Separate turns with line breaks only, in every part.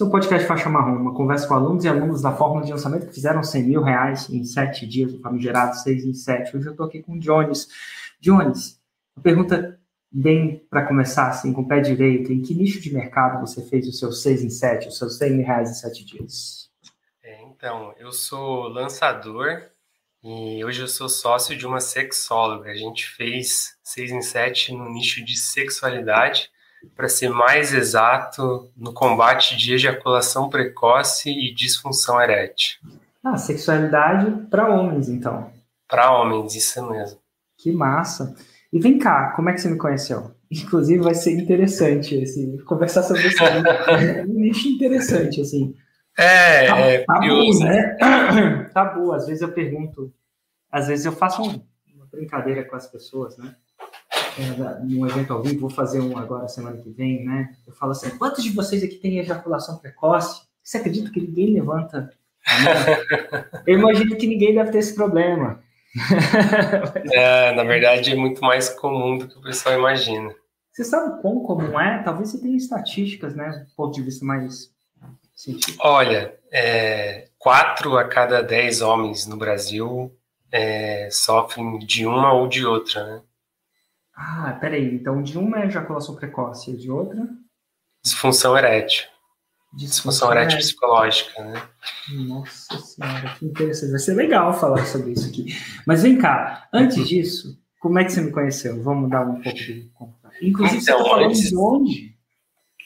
O podcast Faixa Marrom, uma conversa com alunos e alunos da fórmula de lançamento que fizeram 100 mil reais em sete dias, o famigerado 6 em 7. Hoje eu estou aqui com o Jones. Jones, uma pergunta bem para começar, assim, com o pé direito. Em que nicho de mercado você fez o seu 6 em 7, os seus 100 mil reais em sete dias?
É, então, eu sou lançador e hoje eu sou sócio de uma sexóloga. A gente fez 6 em 7 no nicho de sexualidade para ser mais exato, no combate de ejaculação precoce e disfunção erétil.
Ah, sexualidade para homens, então.
Para homens, isso mesmo.
Que massa. E vem cá, como é que você me conheceu? Inclusive, vai ser interessante assim, conversar sobre isso. é um nicho interessante, assim.
É,
tá,
é
tabu, curioso. né? Tabu. Às vezes eu pergunto, às vezes eu faço uma brincadeira com as pessoas, né? É, num evento ao vivo, vou fazer um agora semana que vem, né? Eu falo assim: quantos de vocês aqui têm ejaculação precoce? Você acredita que ninguém levanta? Eu imagino que ninguém deve ter esse problema.
é, na verdade, é muito mais comum do que o pessoal imagina.
Você sabe quão comum é? Talvez você tenha estatísticas, né? Do ponto de vista mais científico.
Olha, é, quatro a cada dez homens no Brasil é, sofrem de uma ou de outra, né?
Ah, peraí. Então, de uma é ejaculação precoce e de outra?
Disfunção erétil. Disfunção erétil psicológica, né?
Nossa senhora, que interessante. Vai ser legal falar sobre isso aqui. Mas vem cá, antes disso, como é que você me conheceu? Vamos dar um pouco de Inclusive, então, você tá falando antes, de onde?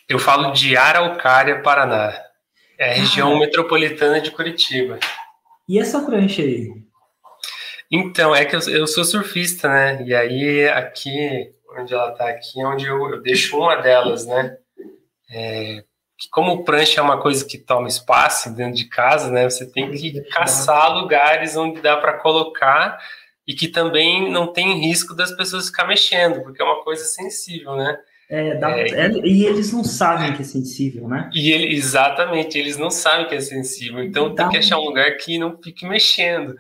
Eu falo de Araucária, Paraná. É a região ah. metropolitana de Curitiba.
E essa prancha aí?
Então, é que eu, eu, sou surfista, né? E aí, aqui, onde ela tá aqui, é onde eu, eu deixo uma delas, né? É, como prancha é uma coisa que toma espaço dentro de casa, né? Você tem que caçar lugares onde dá para colocar e que também não tem risco das pessoas ficar mexendo, porque é uma coisa sensível, né?
É, dá, é, é, e eles não sabem que é sensível, né?
E ele, exatamente, eles não sabem que é sensível. Então dá tem que achar um lugar que não fique mexendo.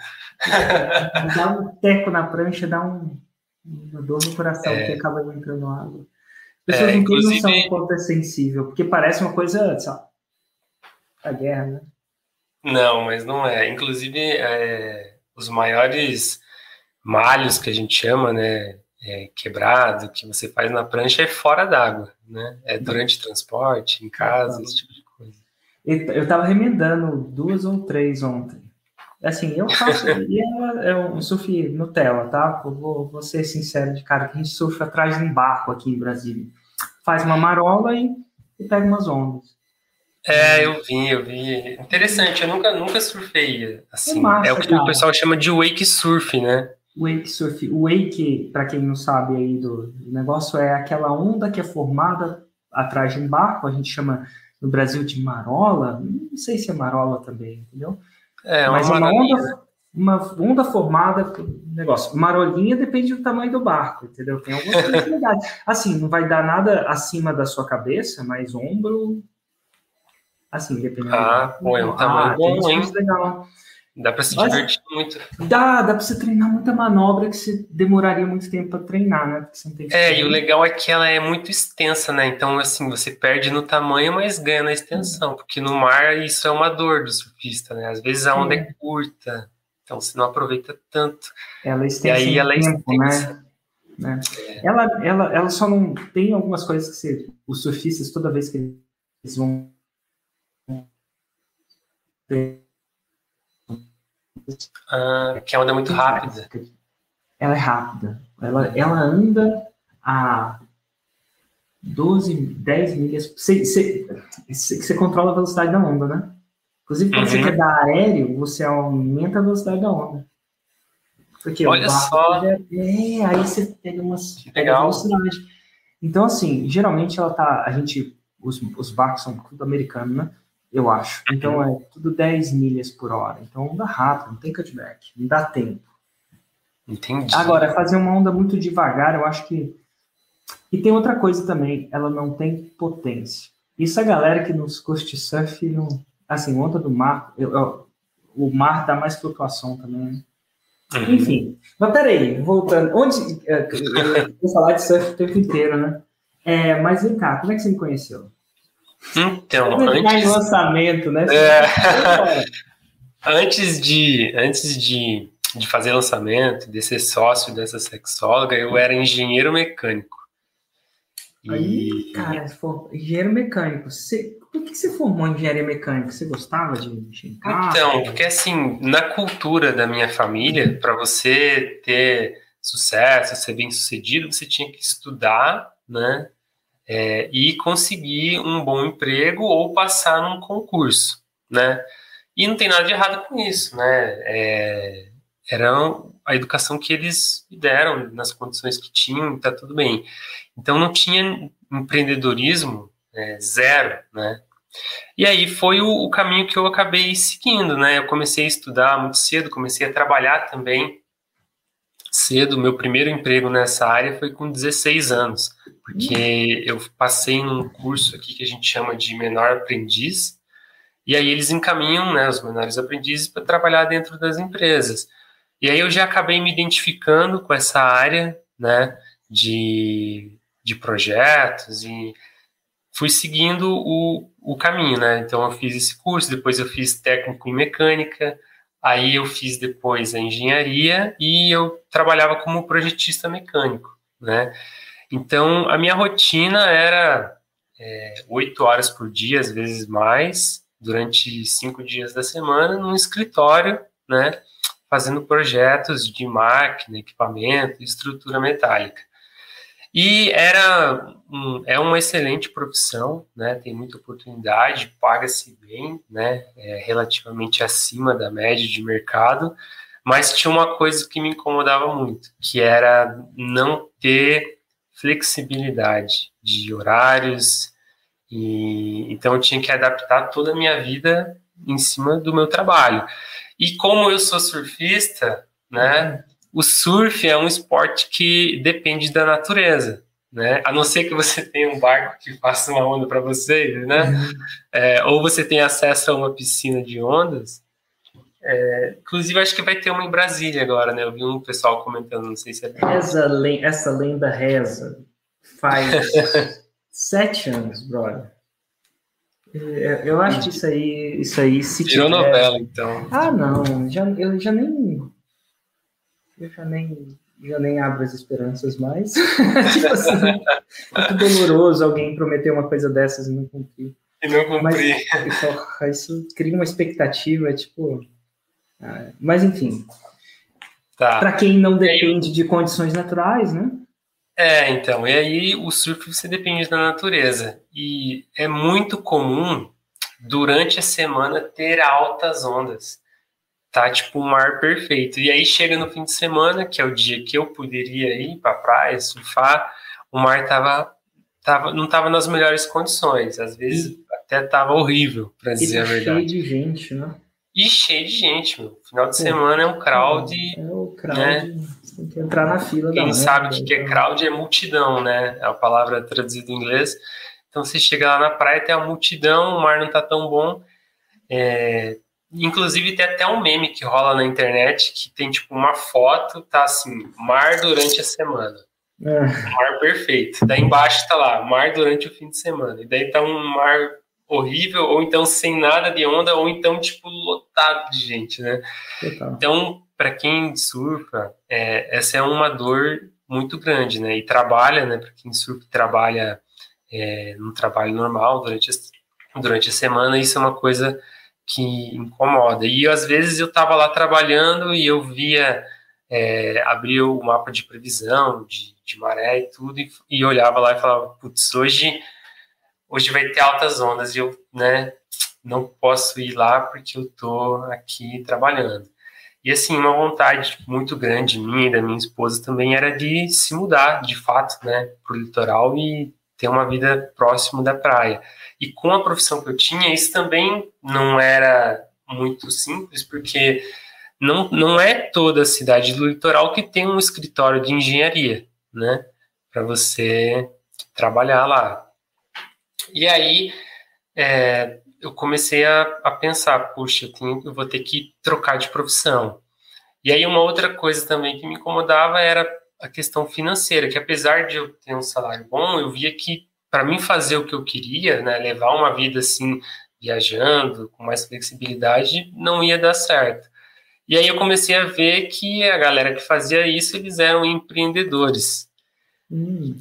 Dá um teco na prancha, dá um, uma dor no coração é. que acaba entrando água. As pessoas é, não têm noção do quanto é sensível, porque parece uma coisa, sei lá, a guerra, né?
Não, mas não é. Inclusive, é, os maiores malhos que a gente chama, né? É, quebrado, que você faz na prancha é fora d'água, né? É durante transporte, em casa, esse tipo de coisa.
Eu estava remendando duas ou três ontem. Assim, eu faço. e ela é um surf Nutella, tá? vou, vou ser sincero de cara, que a gente surfa atrás de um barco aqui em Brasília. Faz uma marola e, e pega umas ondas.
É, eu vi, eu vi. Interessante, eu nunca, nunca surfei assim. É, massa, é o que cara. o pessoal chama de wake surf, né?
Wake surf. O wake, para quem não sabe aí do, do negócio, é aquela onda que é formada atrás de um barco, a gente chama no Brasil de marola, não sei se é marola também, entendeu? É, Mas uma, onda, uma onda formada, negócio. Marolinha depende do tamanho do barco, entendeu? Tem algumas legais. Assim, não vai dar nada acima da sua cabeça, mas ombro. Assim, dependendo.
Ah, pô, é um tamanho ah, bom, hein? Legal. Dá para se divertir muito.
Dá, dá para você treinar muita manobra que você demoraria muito tempo para treinar, né?
é, e o legal é que ela é muito extensa, né? Então, assim, você perde no tamanho, mas ganha na extensão, porque no mar isso é uma dor do surfista, né? Às vezes a onda é, é curta, então você não aproveita tanto.
Ela é extensa. E aí ela é tempo, né? extensa. Né? É. Ela, ela, ela só não tem algumas coisas que você, os surfistas, toda vez que eles vão
ah, que a onda é muito rápida.
Ela é rápida. Ela, ela anda a 12, 10 milhas. Você, você, você controla a velocidade da onda, né? Inclusive, quando uhum. você quer dar aéreo, você aumenta a velocidade da onda.
Porque Olha só.
É, é, aí você pega umas pega velocidade. Então, assim, geralmente ela tá. A gente. Os, os barcos são tudo americanos, né? Eu acho. Então é tudo 10 milhas por hora. Então onda rápido, não tem cutback, não dá tempo.
Entendi.
Agora, fazer uma onda muito devagar, eu acho que. E tem outra coisa também, ela não tem potência. Isso a galera que nos curte surf, não... assim, onda do mar, eu, eu, o mar dá mais flutuação também, né? Uhum. Enfim, mas peraí, voltando, onde, é, eu vou falar de surf o tempo inteiro, né? É, mas vem cá, como é que você me conheceu?
Então,
antes... lançamento, né? É...
antes de, antes de, de fazer lançamento, de ser sócio dessa sexóloga, eu era engenheiro mecânico.
Aí, cara, engenheiro mecânico. Você, por que você formou em engenharia mecânica? Você gostava de mexer?
Então, porque assim, na cultura da minha família, para você ter sucesso, ser bem sucedido, você tinha que estudar, né? É, e conseguir um bom emprego ou passar num concurso, né? E não tem nada de errado com isso, né? É, era a educação que eles deram nas condições que tinham, tá tudo bem. Então não tinha empreendedorismo é, zero, né? E aí foi o, o, caminho que eu acabei seguindo, né? Eu comecei a estudar muito cedo, comecei a trabalhar também cedo. Meu primeiro emprego nessa área foi com 16 anos, porque eu passei num curso aqui que a gente chama de menor aprendiz, e aí eles encaminham né, os menores aprendizes para trabalhar dentro das empresas. E aí eu já acabei me identificando com essa área né, de, de projetos e fui seguindo o, o caminho, né? Então eu fiz esse curso, depois eu fiz técnico em mecânica, aí eu fiz depois a engenharia e eu trabalhava como projetista mecânico, né? Então a minha rotina era é, oito é, horas por dia, às vezes mais, durante cinco dias da semana num escritório, né, fazendo projetos de máquina, equipamento, estrutura metálica. E era um, é uma excelente profissão, né, tem muita oportunidade, paga-se bem, né, é relativamente acima da média de mercado, mas tinha uma coisa que me incomodava muito, que era não ter flexibilidade de horários, e então eu tinha que adaptar toda a minha vida em cima do meu trabalho. E como eu sou surfista, né, o surf é um esporte que depende da natureza, né? A não ser que você tenha um barco que faça uma onda para você, né? Uhum. É, ou você tenha acesso a uma piscina de ondas. É, inclusive, acho que vai ter uma em Brasília agora, né? Eu vi um pessoal comentando, não sei se é.
Essa, essa lenda reza faz Sete anos, brother. É, eu acho que isso aí, isso aí se
Virou tiver... novela, então.
Ah, não, já, eu já nem, eu já nem, já nem abro as esperanças mais. tipo assim, muito doloroso alguém prometer uma coisa dessas e não cumprir.
E não cumprir.
Mas isso, isso cria uma expectativa, tipo. Mas enfim. Tá. Para quem não depende de condições naturais, né?
É, então, e aí o surf você depende da natureza. E é muito comum durante a semana ter altas ondas. Tá tipo um mar perfeito. E aí chega no fim de semana, que é o dia que eu poderia ir para praia, surfar, o mar tava, tava não tava nas melhores condições. Às vezes e, até tava horrível, para dizer a tá verdade.
cheio de gente, né?
E cheio de gente, meu. Final de semana é um crowd.
É, é o crowd. Né? Tem que entrar na fila
Quem sabe o que, é crowd é multidão, né? É a palavra traduzida em inglês. Então você chega lá na praia, tem a multidão, o mar não tá tão bom. É... Inclusive tem até um meme que rola na internet que tem tipo uma foto, tá assim, mar durante a semana. É. Mar perfeito. Daí embaixo tá lá, mar durante o fim de semana. E daí tá um mar horrível, ou então sem nada de onda, ou então, tipo, lotado de gente, né? Total. Então, para quem surfa, é, essa é uma dor muito grande, né? E trabalha, né? Para quem surfa trabalha é, no trabalho normal durante a, durante a semana, isso é uma coisa que incomoda. E às vezes eu estava lá trabalhando e eu via, é, abria o mapa de previsão, de, de maré e tudo, e, e olhava lá e falava, putz, hoje hoje vai ter altas ondas e eu, né, não posso ir lá porque eu tô aqui trabalhando. E assim, uma vontade muito grande minha e da minha esposa também era de se mudar, de fato, né, para o litoral e ter uma vida próximo da praia. E com a profissão que eu tinha, isso também não era muito simples, porque não, não é toda a cidade do litoral que tem um escritório de engenharia, né, para você trabalhar lá. E aí é, eu comecei a, a pensar, puxa, eu, tenho, eu vou ter que trocar de profissão. E aí uma outra coisa também que me incomodava era a questão financeira, que apesar de eu ter um salário bom, eu via que para mim fazer o que eu queria, né, levar uma vida assim viajando com mais flexibilidade, não ia dar certo. E aí eu comecei a ver que a galera que fazia isso, eles eram empreendedores. Hum.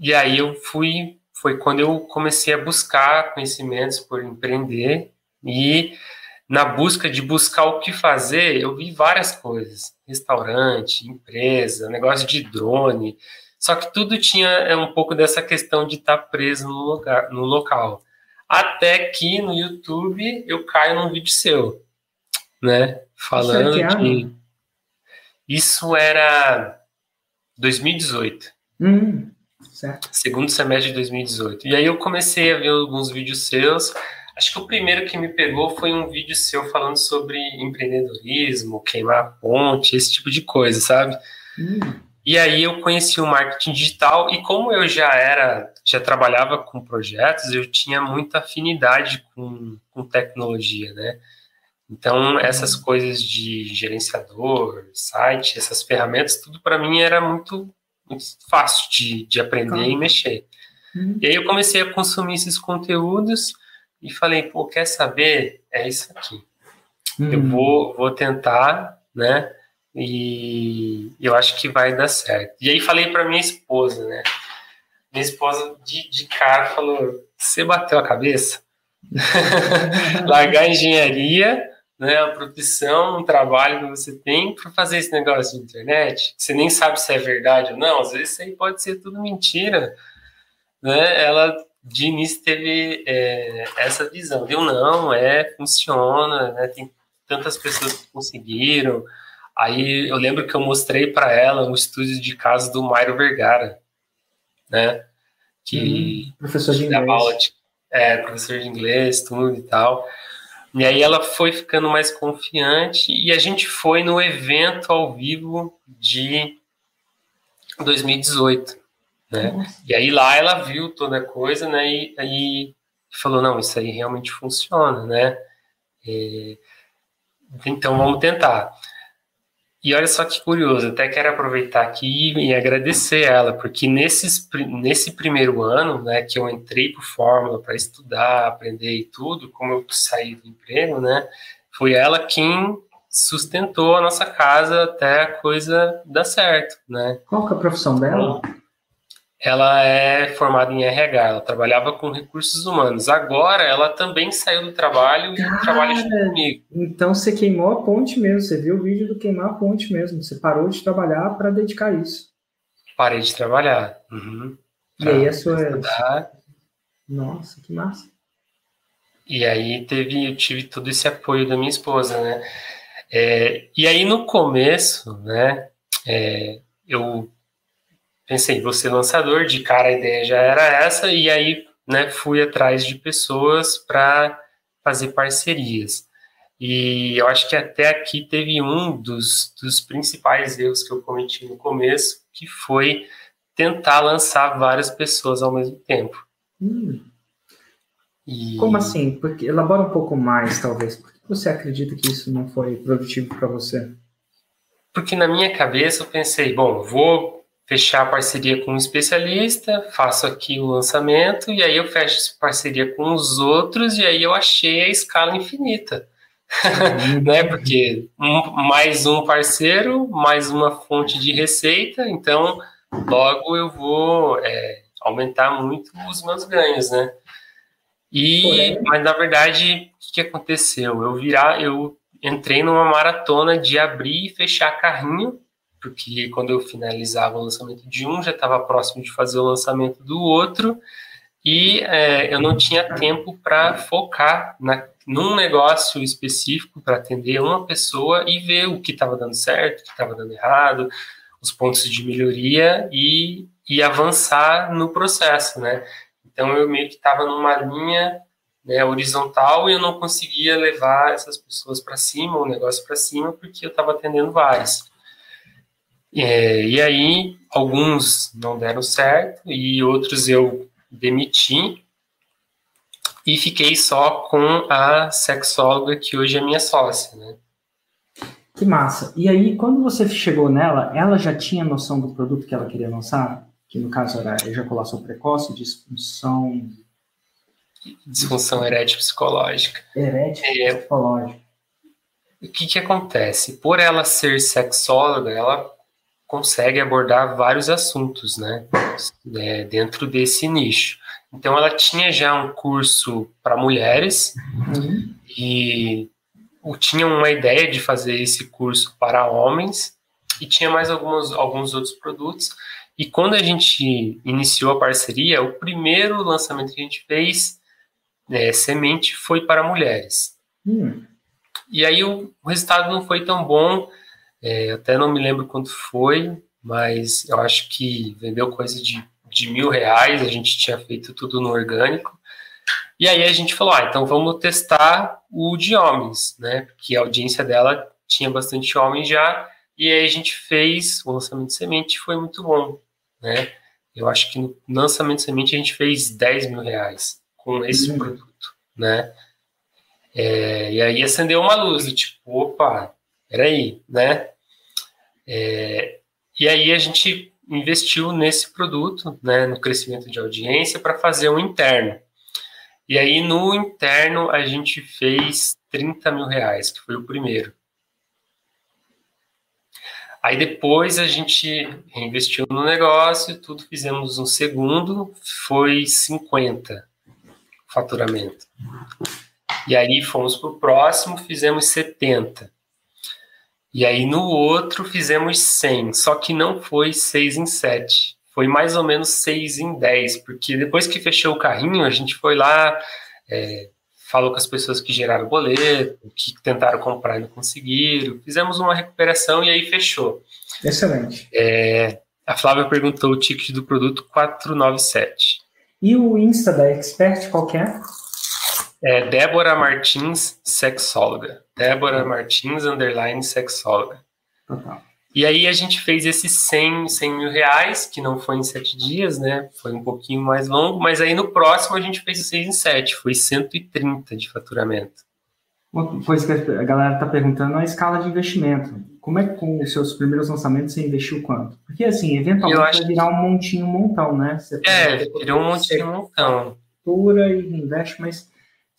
E aí eu fui, foi quando eu comecei a buscar conhecimentos por empreender e na busca de buscar o que fazer, eu vi várias coisas, restaurante, empresa, negócio de drone, só que tudo tinha é, um pouco dessa questão de estar tá preso no, lugar, no local. Até que no YouTube eu caio num vídeo seu, né? Falando Isso de. Isso era 2018.
Hum, certo.
Segundo semestre de 2018. E aí eu comecei a ver alguns vídeos seus. Acho que o primeiro que me pegou foi um vídeo seu falando sobre empreendedorismo, queimar ponte, esse tipo de coisa, sabe? Hum. E aí eu conheci o marketing digital e como eu já era, já trabalhava com projetos, eu tinha muita afinidade com, com tecnologia, né? Então essas uhum. coisas de gerenciador, site, essas ferramentas, tudo para mim era muito, muito fácil de, de aprender claro. e mexer. Uhum. E aí eu comecei a consumir esses conteúdos e falei, pô, quer saber? É isso aqui. Uhum. Eu vou, vou tentar, né? e eu acho que vai dar certo. E aí falei para minha esposa, né? Minha esposa de, de cara falou: Você bateu a cabeça? Largar a engenharia, né, a profissão, um trabalho que você tem para fazer esse negócio de internet, você nem sabe se é verdade ou não, às vezes isso aí pode ser tudo mentira. Né? Ela de início teve é, essa visão, viu? Não, é, funciona, né? tem tantas pessoas que conseguiram, Aí eu lembro que eu mostrei para ela um estúdio de caso do Mário Vergara, né? Que
hum, professor de inglês. De,
é, professor de inglês, tudo e tal. E aí ela foi ficando mais confiante e a gente foi no evento ao vivo de 2018, né? Nossa. E aí lá ela viu toda a coisa, né? E aí falou, não, isso aí realmente funciona, né? E, então vamos tentar. E olha só que curioso, até quero aproveitar aqui e agradecer ela, porque nesses, nesse primeiro ano, né, que eu entrei por Fórmula para estudar, aprender e tudo, como eu saí do emprego, né, foi ela quem sustentou a nossa casa até a coisa dar certo, né.
Qual que é a profissão dela? Então,
ela é formada em RH, ela trabalhava com recursos humanos. Agora ela também saiu do trabalho Cara, e trabalha junto comigo.
Então você queimou a ponte mesmo, você viu o vídeo do queimar a ponte mesmo. Você parou de trabalhar para dedicar isso.
Parei de trabalhar. Uhum.
E aí a sua. Estudar. Nossa, que massa.
E aí teve, eu tive todo esse apoio da minha esposa, né? É, e aí no começo, né? É, eu pensei, vou ser lançador, de cara a ideia já era essa, e aí né, fui atrás de pessoas para fazer parcerias. E eu acho que até aqui teve um dos, dos principais erros que eu cometi no começo, que foi tentar lançar várias pessoas ao mesmo tempo. Hum.
E... Como assim? Porque elabora um pouco mais, talvez. Por que você acredita que isso não foi produtivo para você?
Porque na minha cabeça eu pensei, bom, vou fechar a parceria com um especialista, faço aqui o lançamento e aí eu fecho parceria com os outros e aí eu achei a escala infinita. Né? Porque um, mais um parceiro, mais uma fonte de receita, então logo eu vou é, aumentar muito os meus ganhos, né? E, mas na verdade, o que aconteceu? Eu virar, eu entrei numa maratona de abrir e fechar carrinho porque quando eu finalizava o lançamento de um, já estava próximo de fazer o lançamento do outro, e é, eu não tinha tempo para focar na, num negócio específico para atender uma pessoa e ver o que estava dando certo, o que estava dando errado, os pontos de melhoria e, e avançar no processo, né? Então eu meio que estava numa linha né, horizontal e eu não conseguia levar essas pessoas para cima, o negócio para cima, porque eu estava atendendo vários. É, e aí, alguns não deram certo e outros eu demiti e fiquei só com a sexóloga que hoje é minha sócia, né?
Que massa. E aí, quando você chegou nela, ela já tinha noção do produto que ela queria lançar? que no caso era ejaculação precoce, disfunção.
Disfunção erétil psicológica.
Erétil é, psicológica.
O que, que acontece? Por ela ser sexóloga, ela consegue abordar vários assuntos, né? É, dentro desse nicho. Então, ela tinha já um curso para mulheres uhum. e tinha uma ideia de fazer esse curso para homens e tinha mais alguns, alguns outros produtos. E quando a gente iniciou a parceria, o primeiro lançamento que a gente fez, é, semente, foi para mulheres. Hum. E aí o, resultado não foi tão bom, é, até não me lembro quanto foi, mas eu acho que vendeu coisa de, de mil reais, a gente tinha feito tudo no orgânico. E aí a gente falou, ah, então vamos testar o de homens, né? Porque a audiência dela tinha bastante homens já, e aí a gente fez o lançamento de semente, foi muito bom né? Eu acho que no lançamento de semente a gente fez 10 mil reais com esse uhum. produto, né? É, e aí acendeu uma luz, tipo, opa, peraí, né? É, e aí a gente investiu nesse produto, né, no crescimento de audiência, para fazer um interno. E aí no interno a gente fez 30 mil reais, que foi o primeiro. Aí depois a gente reinvestiu no negócio, tudo fizemos um segundo, foi 50 faturamento. E aí fomos para o próximo, fizemos 70. E aí no outro fizemos 100, só que não foi 6 em 7, foi mais ou menos 6 em 10, porque depois que fechou o carrinho, a gente foi lá, é, falou com as pessoas que geraram boleto, que tentaram comprar e não conseguiram. Fizemos uma recuperação e aí fechou.
Excelente.
É, a Flávia perguntou o ticket do produto 497.
E o Insta da Expert qual que é?
É Débora Martins, sexóloga. Débora Martins, underline, sexóloga. Total. E aí a gente fez esses 100, 100 mil reais, que não foi em sete dias, né? Foi um pouquinho mais longo, mas aí no próximo a gente fez o 6 em 7, foi 130 de faturamento.
Uma coisa que a galera está perguntando é a escala de investimento. Como é que com os seus primeiros lançamentos você investiu quanto? Porque assim, eventualmente vai virar um montinho, um montão, né? Você
é, virou um montinho, um montão.
E investe, mas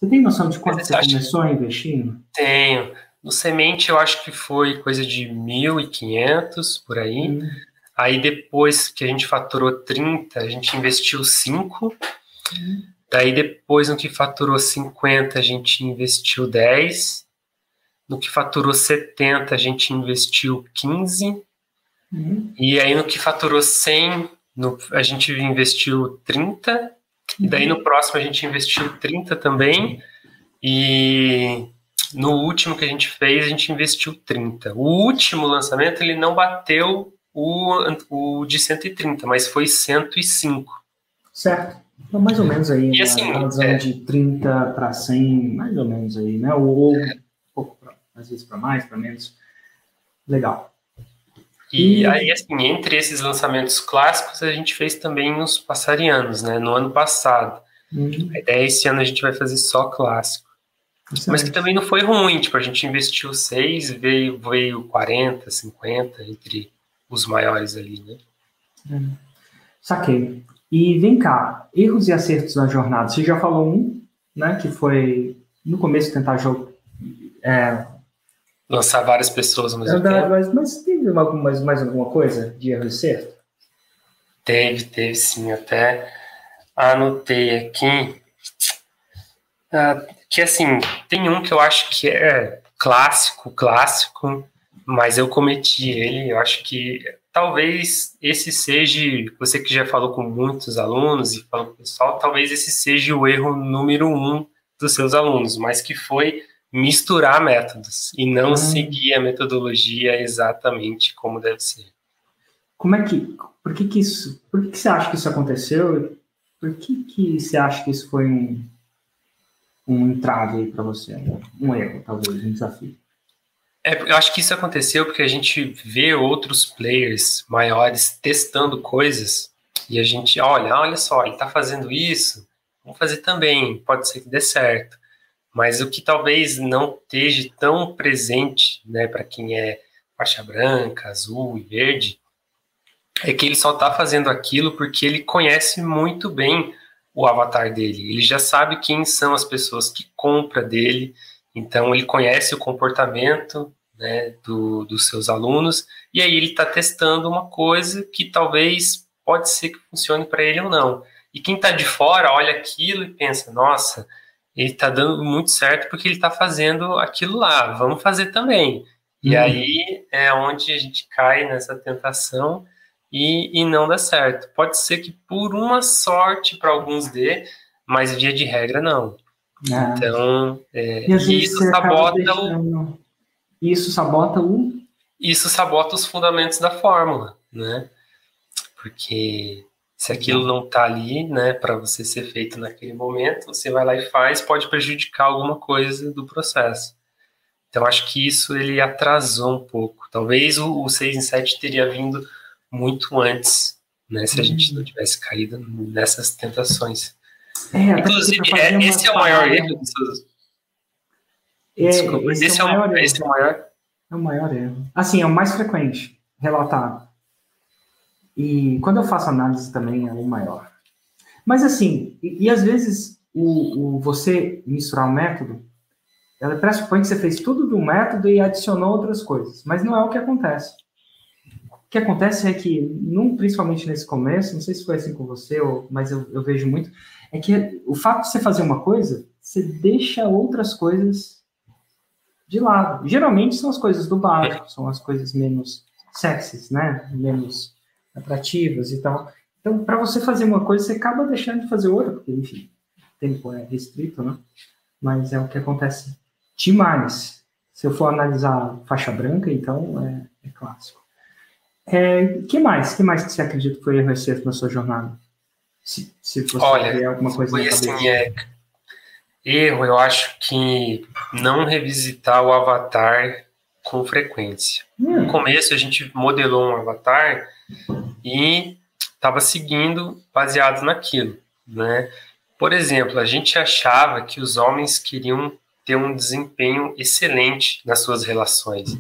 você tem noção de quanto você começou a investir?
Tenho. No semente eu acho que foi coisa de 1.500 por aí. Hum. Aí depois que a gente faturou 30, a gente investiu 5. Hum. Daí depois no que faturou 50, a gente investiu 10. No que faturou 70, a gente investiu 15. Hum. E aí no que faturou 100, no, a gente investiu 30. E daí no próximo a gente investiu 30 também. E no último que a gente fez, a gente investiu 30. O último lançamento, ele não bateu o, o de 130, mas foi 105.
Certo. Então, mais ou menos aí, e assim, uma é, de 30 para 100, mais ou menos aí, né? Ou é, um pouco, pra, às vezes para mais, para menos. Legal.
E, aí, assim, entre esses lançamentos clássicos, a gente fez também os passarianos, né? No ano passado. Uhum. A ideia é esse ano a gente vai fazer só clássico. Mas que também não foi ruim, tipo, a gente investiu 6, veio, veio 40, 50 entre os maiores ali, né?
Hum. Saquei. E vem cá, erros e acertos na jornada. Você já falou um, né, que foi no começo tentar jogo, é,
lançar várias pessoas é, tempo.
Mas, mas teve mais, mais alguma coisa de erro e acerto?
Teve, teve sim. Até anotei aqui. Ah, que assim, tem um que eu acho que é clássico, clássico, mas eu cometi ele, eu acho que talvez esse seja, você que já falou com muitos alunos e falou com o pessoal, talvez esse seja o erro número um dos seus alunos, mas que foi misturar métodos e não hum. seguir a metodologia exatamente como deve ser.
Como é que, por que que isso, por que, que você acha que isso aconteceu? Por que que você acha que isso foi um, um entrave aí para você? Um erro, talvez, um desafio.
É, eu acho que isso aconteceu porque a gente vê outros players maiores testando coisas e a gente olha, olha só, ele está fazendo isso, vamos fazer também, pode ser que dê certo. Mas o que talvez não esteja tão presente, né, para quem é faixa branca, azul e verde, é que ele só está fazendo aquilo porque ele conhece muito bem o avatar dele. Ele já sabe quem são as pessoas que compram dele, então ele conhece o comportamento né, do, dos seus alunos, e aí ele está testando uma coisa que talvez pode ser que funcione para ele ou não. E quem está de fora olha aquilo e pensa, nossa, ele está dando muito certo porque ele está fazendo aquilo lá, vamos fazer também. E uhum. aí é onde a gente cai nessa tentação e, e não dá certo. Pode ser que por uma sorte para alguns dê, mas via de regra não. É. Então, é, isso sabota o.
Isso sabota o.
Isso sabota os fundamentos da fórmula, né? Porque se aquilo não está ali, né, para você ser feito naquele momento, você vai lá e faz, pode prejudicar alguma coisa do processo. Então, acho que isso ele atrasou um pouco. Talvez o, o 6 em 7 teria vindo muito antes, né, se a gente não uhum. tivesse caído nessas tentações. É, Inclusive, é, esse é o maior erro dos.
É, Desculpa, esse, esse, é, o maior, é, esse é o maior... É o maior erro. Assim, é o mais frequente relatado. E quando eu faço análise também é o maior. Mas assim, e, e às vezes o, o, você misturar o método, ela pressupõe que você fez tudo do método e adicionou outras coisas. Mas não é o que acontece que acontece é que, num, principalmente nesse começo, não sei se foi assim com você, ou, mas eu, eu vejo muito, é que o fato de você fazer uma coisa, você deixa outras coisas de lado. Geralmente são as coisas do básico, são as coisas menos sexys, né? Menos atrativas e tal. Então, para você fazer uma coisa, você acaba deixando de fazer outra, porque, enfim, o tempo é restrito, né? Mas é o que acontece demais. Se eu for analisar faixa branca, então é, é clássico. É, que mais? que mais que você acredita que foi erro excesso na sua jornada?
Se, se você Olha, alguma coisa foi assim, é, erro, eu acho que não revisitar o avatar com frequência. Hum. No começo a gente modelou um avatar e estava seguindo baseado naquilo, né? Por exemplo, a gente achava que os homens queriam ter um desempenho excelente nas suas relações.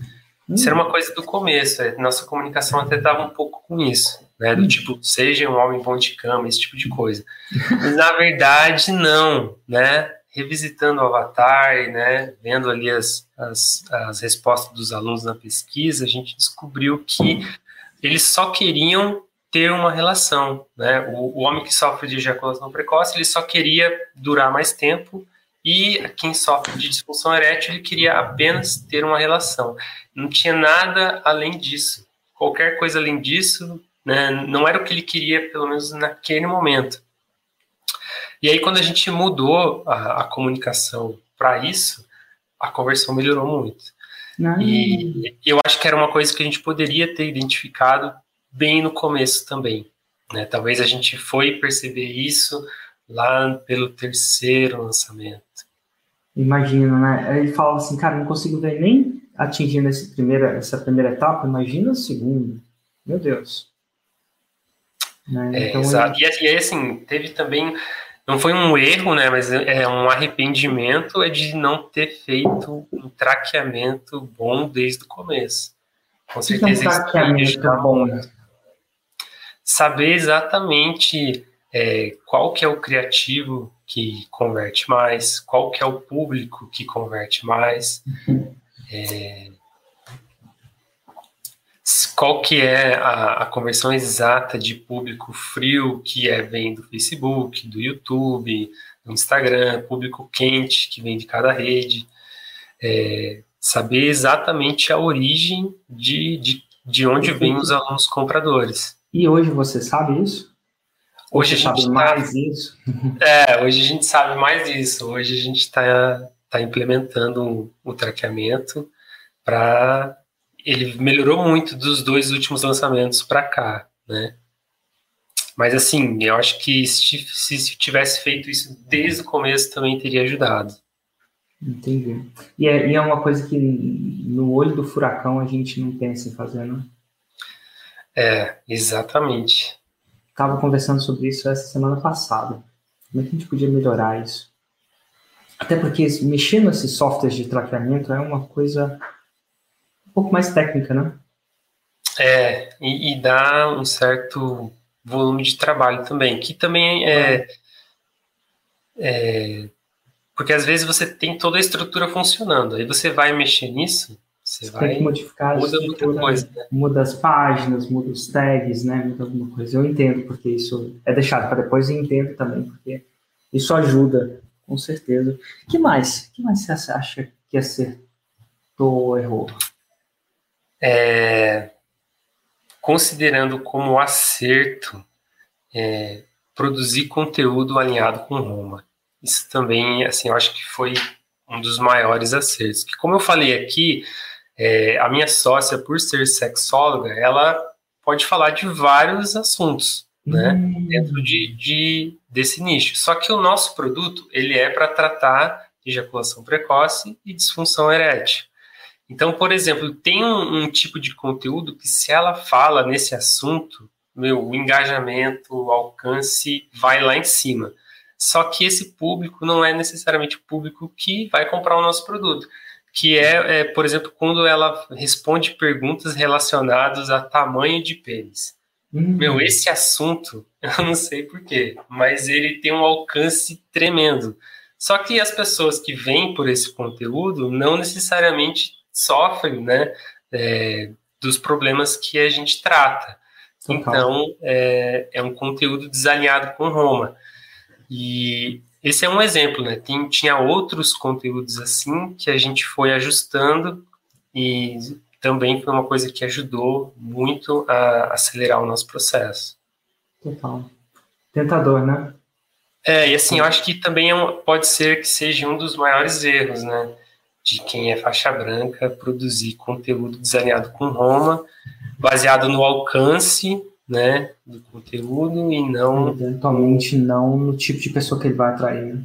Isso era uma coisa do começo, é, nossa comunicação até dava um pouco com isso, né? Do tipo, seja um homem bom de cama, esse tipo de coisa. Mas na verdade, não, né? Revisitando o avatar, né? Vendo ali as, as, as respostas dos alunos na pesquisa, a gente descobriu que eles só queriam ter uma relação, né? O, o homem que sofre de ejaculação precoce, ele só queria durar mais tempo e quem sofre de disfunção erétil, ele queria apenas ter uma relação. Não tinha nada além disso. Qualquer coisa além disso, né, não era o que ele queria, pelo menos naquele momento. E aí, quando a gente mudou a, a comunicação para isso, a conversão melhorou muito. Não. E eu acho que era uma coisa que a gente poderia ter identificado bem no começo também. Né? Talvez a gente foi perceber isso lá pelo terceiro lançamento.
Imagino, né? Ele falava assim, cara, não consigo ver nem atingindo essa primeira, essa primeira etapa, imagina a segunda. Meu Deus.
Né? É, então, exato. Ele... E, e aí, assim, teve também, não foi um erro, né, mas é um arrependimento é de não ter feito um traqueamento bom desde o começo. Com certeza. Que é um traqueamento bom. Saber exatamente é, qual que é o criativo que converte mais, qual que é o público que converte mais, é, qual que é a, a, conversão exata de público frio que é vem do Facebook, do YouTube, do Instagram, público quente que vem de cada rede, é, saber exatamente a origem de, de, de onde vêm os alunos compradores.
E hoje você sabe isso?
Hoje a gente sabe tá, mais isso. É, hoje a gente sabe mais isso. Hoje a gente está tá implementando o traqueamento para ele melhorou muito dos dois últimos lançamentos para cá, né? Mas assim, eu acho que se, se tivesse feito isso desde o começo também teria ajudado.
Entendi. E é, e é uma coisa que no olho do furacão a gente não pensa em fazer, não?
É, exatamente
estava conversando sobre isso essa semana passada. Como é que a gente podia melhorar isso? Até porque mexer nesses softwares de traqueamento é uma coisa um pouco mais técnica, né?
É, e, e dá um certo volume de trabalho também, que também é, é, porque às vezes você tem toda a estrutura funcionando, aí você vai mexer nisso, você, você vai
tem que modificar
muda muita coisa, né?
muda as páginas, muda os tags, né? Muda alguma coisa. Eu entendo porque isso é deixado para depois e entendo também porque isso ajuda, com certeza. Que mais? Que mais você acha que acertou ou errou?
É, considerando como acerto é, produzir conteúdo alinhado com Roma. Isso também, assim, eu acho que foi um dos maiores acertos. Que, como eu falei aqui, é, a minha sócia, por ser sexóloga, ela pode falar de vários assuntos, né, hum. dentro de, de, desse nicho. Só que o nosso produto, ele é para tratar ejaculação precoce e disfunção erétil. Então, por exemplo, tem um, um, tipo de conteúdo que se ela fala nesse assunto, meu, o engajamento, o alcance vai lá em cima. Só que esse público não é necessariamente o público que vai comprar o nosso produto. Que é, é por exemplo, quando ela responde perguntas relacionadas a tamanho de pênis. Hum. Meu, esse assunto, eu não sei porquê, mas ele tem um alcance tremendo. Só que as pessoas que vêm por esse conteúdo não necessariamente sofrem, né, é, dos problemas que a gente trata. Então, é, é, um conteúdo desalinhado com Roma. E esse é um exemplo, né? Tem, tinha outros conteúdos assim que a gente foi ajustando e também foi uma coisa que ajudou muito a acelerar o nosso processo.
Total. Tentador, né?
É, e assim, eu acho que também é um, pode ser que seja um dos maiores erros, né? De quem é faixa branca produzir conteúdo desalinhado com Roma, baseado no alcance, né? Do conteúdo e não.
Eventualmente não no tipo de pessoa que ele vai atrair?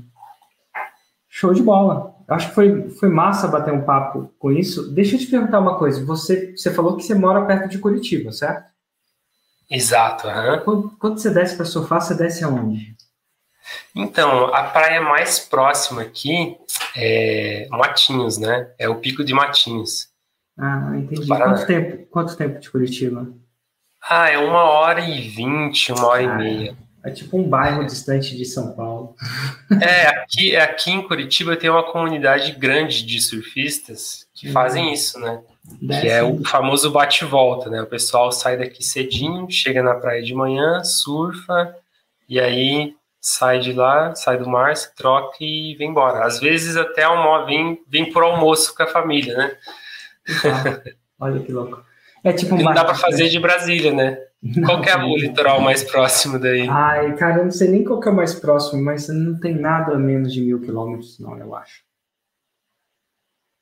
Show de bola. Acho que foi, foi massa bater um papo com isso. Deixa eu te perguntar uma coisa. Você, você falou que você mora perto de Curitiba, certo?
Exato. Uhum.
Quando, quando você desce para Sofá, você desce aonde?
Então, a praia mais próxima aqui é Matinhos, né? É o Pico de Matinhos.
Ah, entendi. Quanto tempo, quanto tempo de Curitiba?
Ah, é uma hora e vinte, uma hora ah, e meia.
É tipo um bairro distante de São Paulo.
É, aqui, aqui em Curitiba tem uma comunidade grande de surfistas que hum. fazem isso, né? Que é o famoso bate-volta, né? O pessoal sai daqui cedinho, chega na praia de manhã, surfa, e aí sai de lá, sai do mar, se troca e vem embora. Às vezes até almo vem, vem por almoço com a família, né?
Ah, olha que louco. É tipo
um Não dá para fazer de Brasília, né? Não, qual é o litoral mais próximo daí?
Ai, cara, eu não sei nem qual é o mais próximo, mas não tem nada a menos de mil quilômetros, não, eu acho.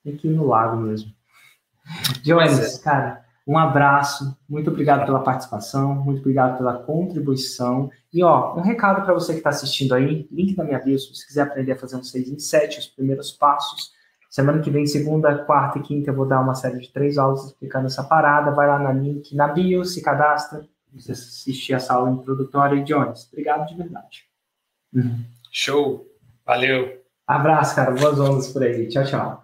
Tem que ir no lago mesmo. Jones, é. cara, um abraço, muito obrigado pela participação, muito obrigado pela contribuição. E ó, um recado para você que está assistindo aí, link na minha bio, se você quiser aprender a fazer um 6 em 7, os primeiros passos. Semana que vem, segunda, quarta e quinta, eu vou dar uma série de três aulas explicando essa parada. Vai lá na link, na bio, se cadastra, você assistir essa aula introdutória. E Jones, obrigado de verdade.
Show, valeu.
Abraço, cara, boas ondas por aí. Tchau, tchau.